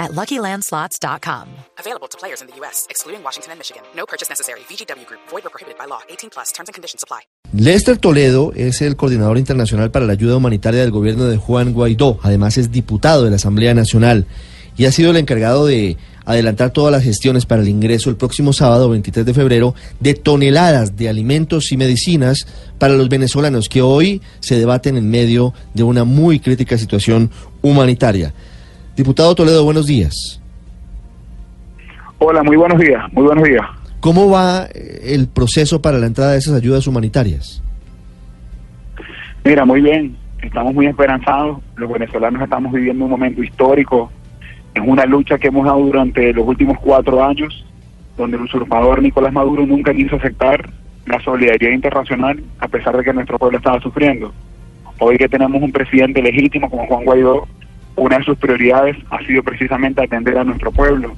at LuckyLandSlots.com. Available to players in the U.S., excluding Washington and Michigan. No purchase necessary. VGW Group. Void or prohibited by law. 18 plus. Terms and conditions apply. Lester Toledo es el coordinador internacional para la ayuda humanitaria del gobierno de Juan Guaidó. Además es diputado de la Asamblea Nacional y ha sido el encargado de adelantar todas las gestiones para el ingreso el próximo sábado 23 de febrero de toneladas de alimentos y medicinas para los venezolanos que hoy se debaten en medio de una muy crítica situación humanitaria. Diputado Toledo, buenos días. Hola, muy buenos días, muy buenos días. ¿Cómo va eh, el proceso para la entrada de esas ayudas humanitarias? Mira, muy bien, estamos muy esperanzados. Los venezolanos estamos viviendo un momento histórico. Es una lucha que hemos dado durante los últimos cuatro años, donde el usurpador Nicolás Maduro nunca quiso aceptar la solidaridad internacional, a pesar de que nuestro pueblo estaba sufriendo. Hoy que tenemos un presidente legítimo como Juan Guaidó, una de sus prioridades ha sido precisamente atender a nuestro pueblo.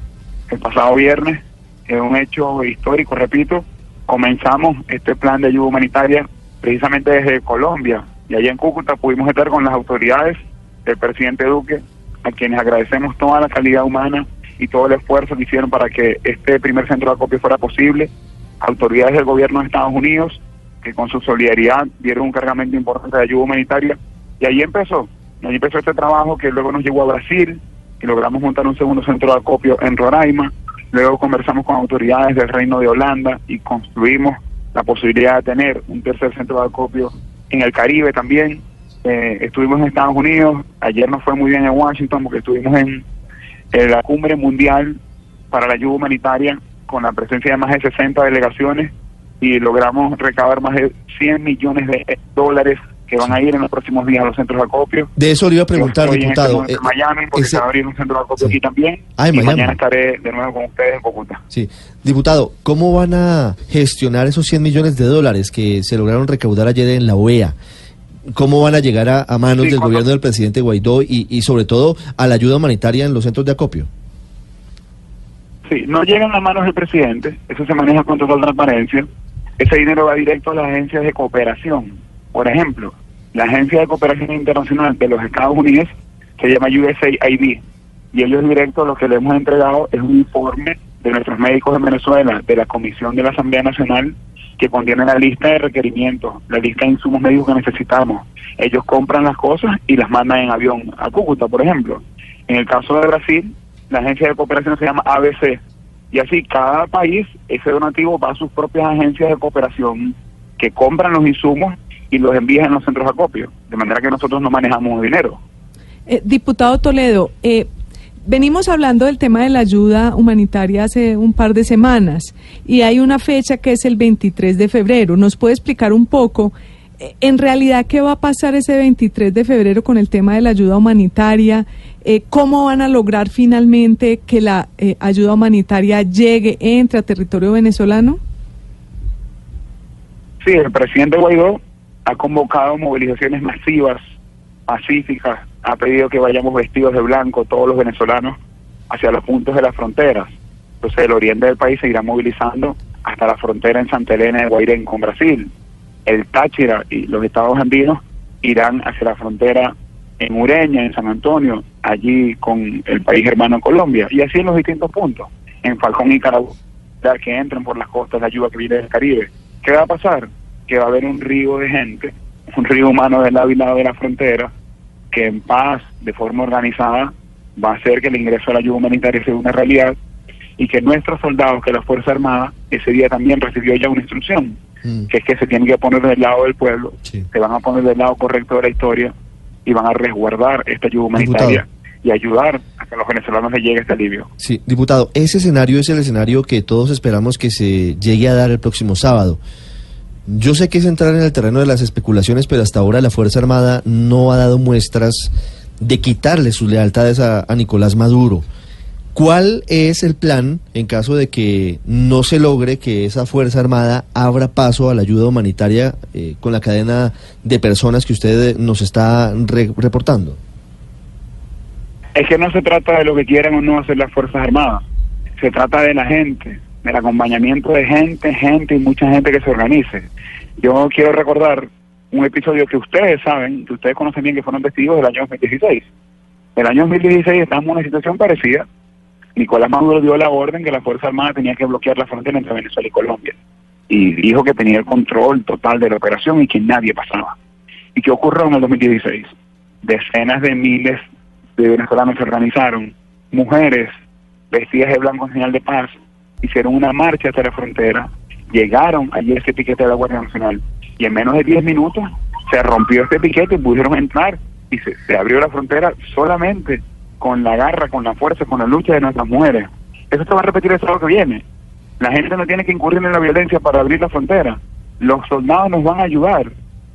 El pasado viernes, es un hecho histórico, repito, comenzamos este plan de ayuda humanitaria precisamente desde Colombia y allá en Cúcuta pudimos estar con las autoridades del presidente Duque, a quienes agradecemos toda la calidad humana y todo el esfuerzo que hicieron para que este primer centro de acopio fuera posible. Autoridades del gobierno de Estados Unidos, que con su solidaridad dieron un cargamento importante de ayuda humanitaria. Y ahí empezó, ahí empezó este trabajo que luego nos llevó a Brasil y logramos montar un segundo centro de acopio en Roraima. Luego conversamos con autoridades del Reino de Holanda y construimos la posibilidad de tener un tercer centro de acopio en el Caribe también. Eh, estuvimos en Estados Unidos, ayer nos fue muy bien en Washington porque estuvimos en, en la cumbre mundial para la ayuda humanitaria con la presencia de más de 60 delegaciones y logramos recabar más de 100 millones de dólares que van a ir en los próximos días a los centros de acopio. De eso le iba a preguntar, Yo estoy en este diputado. Eh, Miami, porque ese- se va a abrir un centro de acopio Sí. aquí también. Ah, en y Miami. mañana estaré de nuevo con ustedes en Cúcuta. Sí, diputado, ¿cómo van a gestionar esos 100 millones de dólares que se lograron recaudar ayer en la OEA? ¿Cómo van a llegar a, a manos Sí, del cuando- gobierno del presidente Guaidó y, y sobre todo a la ayuda humanitaria en los centros de acopio? Sí, no llegan a manos del presidente, eso se maneja con total transparencia. Ese dinero va directo a las agencias de cooperación. Por ejemplo, la Agencia de Cooperación Internacional de los Estados Unidos se llama USAID y ellos directo lo que le hemos entregado es un informe de nuestros médicos en Venezuela, de la Comisión de la Asamblea Nacional, que contiene la lista de requerimientos, la lista de insumos médicos que necesitamos. Ellos compran las cosas y las mandan en avión a Cúcuta, por ejemplo. En el caso de Brasil, la agencia de cooperación se llama ABC. Y así cada país, ese donativo va a sus propias agencias de cooperación que compran los insumos y los envían en los centros de acopio. De manera que nosotros no manejamos dinero. Eh, diputado Toledo, eh, venimos hablando del tema de la ayuda humanitaria hace un par de semanas y hay una fecha que es el 23 de febrero. ¿Nos puede explicar un poco, eh, en realidad, qué va a pasar ese 23 de febrero con el tema de la ayuda humanitaria? Eh, ¿Cómo van a lograr finalmente que la eh, ayuda humanitaria llegue, entre a territorio venezolano? Sí, el presidente Guaidó ha convocado movilizaciones masivas, pacíficas, ha pedido que vayamos vestidos de blanco todos los venezolanos hacia los puntos de las fronteras. Entonces el oriente del país se irá movilizando hasta la frontera en Santa Elena de Guairén con Brasil. El Táchira y los estados andinos irán hacia la frontera en Ureña, en San Antonio, allí con el país hermano Colombia, y así en los distintos puntos, en Falcón y Carabobo, que entren por las costas de ayuda que viene del Caribe. ¿Qué va a pasar? Que va a haber un río de gente, un río humano del lado y lado de la frontera, que en paz, de forma organizada, va a hacer que el ingreso a la ayuda humanitaria sea una realidad y que nuestros soldados, que la Fuerza Armada, ese día también recibió ya una instrucción, Mm. que es que se tienen que poner del lado del pueblo, Sí. se van a poner del lado correcto de la historia y van a resguardar esta ayuda humanitaria y ayudar a que a los venezolanos les llegue este alivio. Sí, diputado, ese escenario es el escenario que todos esperamos que se llegue a dar el próximo sábado. Yo sé que es entrar en el terreno de las especulaciones, pero hasta ahora la Fuerza Armada no ha dado muestras de quitarle sus lealtades a, Nicolás Maduro. ¿Cuál es el plan en caso de que no se logre que esa Fuerza Armada abra paso a la ayuda humanitaria eh, con la cadena de personas que usted eh, nos está re- reportando? Es que no se trata de lo que quieran o no hacer las Fuerzas Armadas. Se trata de la gente, del acompañamiento de gente, gente y mucha gente que se organice. Yo quiero recordar un episodio que ustedes saben, que ustedes conocen bien, que fueron testigos del año 2016. El año 2016 estamos en una situación parecida. Nicolás Maduro dio la orden que la Fuerza Armada tenía que bloquear la frontera entre Venezuela y Colombia. Y dijo que tenía el control total de la operación y que nadie pasaba. ¿Y qué ocurrió en el 2016? Decenas de miles de venezolanos se organizaron, mujeres vestidas de blanco en señal de paz, hicieron una marcha hacia la frontera, llegaron allí ese piquete de la Guardia Nacional y en menos de 10 minutos se rompió este piquete y pudieron entrar y se, se abrió la frontera solamente con la garra, con la fuerza, con la lucha de nuestras mujeres. Eso se va a repetir el sábado que viene. La gente no tiene que incurrir en la violencia para abrir la frontera. Los soldados nos van a ayudar.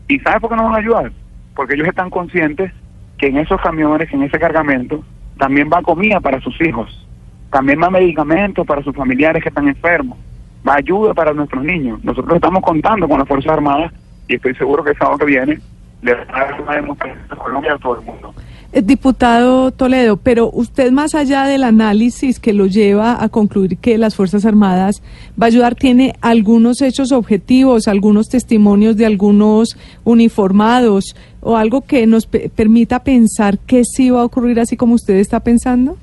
¿Y sabe por qué nos van a ayudar? Porque ellos están conscientes que en esos camiones, en ese cargamento, también va comida para sus hijos, también va medicamentos para sus familiares que están enfermos, va ayuda para nuestros niños. Nosotros estamos contando con las Fuerzas Armadas y estoy seguro que el sábado que viene le va a dar una demostración a Colombia a todo el mundo. Eh, Diputado Toledo, pero usted más allá del análisis que lo lleva a concluir que las Fuerzas Armadas va a ayudar, ¿tiene algunos hechos objetivos, algunos testimonios de algunos uniformados o algo que nos pe- permita pensar que sí va a ocurrir así como usted está pensando?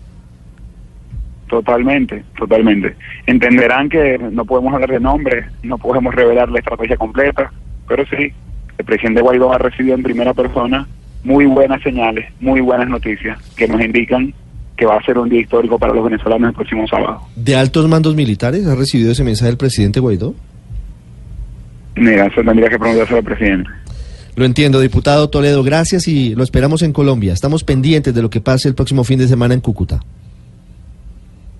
Totalmente, totalmente. Entenderán que no podemos hablar de nombres, no podemos revelar la estrategia completa, pero sí, el presidente Guaidó ha recibido en primera persona muy buenas señales, muy buenas noticias que nos indican que va a ser un día histórico para los venezolanos el próximo sábado. ¿De altos mandos militares ha recibido ese mensaje el presidente Guaidó? Mira, eso tendría que preguntarse al presidente. Lo entiendo, diputado Toledo, gracias y lo esperamos en Colombia. Estamos pendientes de lo que pase el próximo fin de semana en Cúcuta.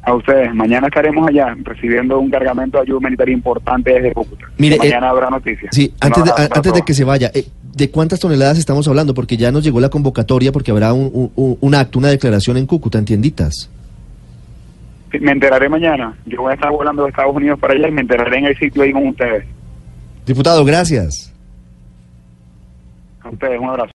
A ustedes, mañana estaremos allá recibiendo un cargamento de ayuda humanitaria importante desde Cúcuta. Mire, mañana eh, habrá noticias. Sí, antes de, antes de que se vaya, eh, ¿de cuántas toneladas estamos hablando? Porque ya nos llegó la convocatoria porque habrá un, un- un- un acto, una declaración en Cúcuta, en tienditas. Sí, Me enteraré mañana. Yo voy a estar volando de Estados Unidos para allá y me enteraré en el sitio ahí con ustedes. Diputado, gracias. A ustedes, un abrazo.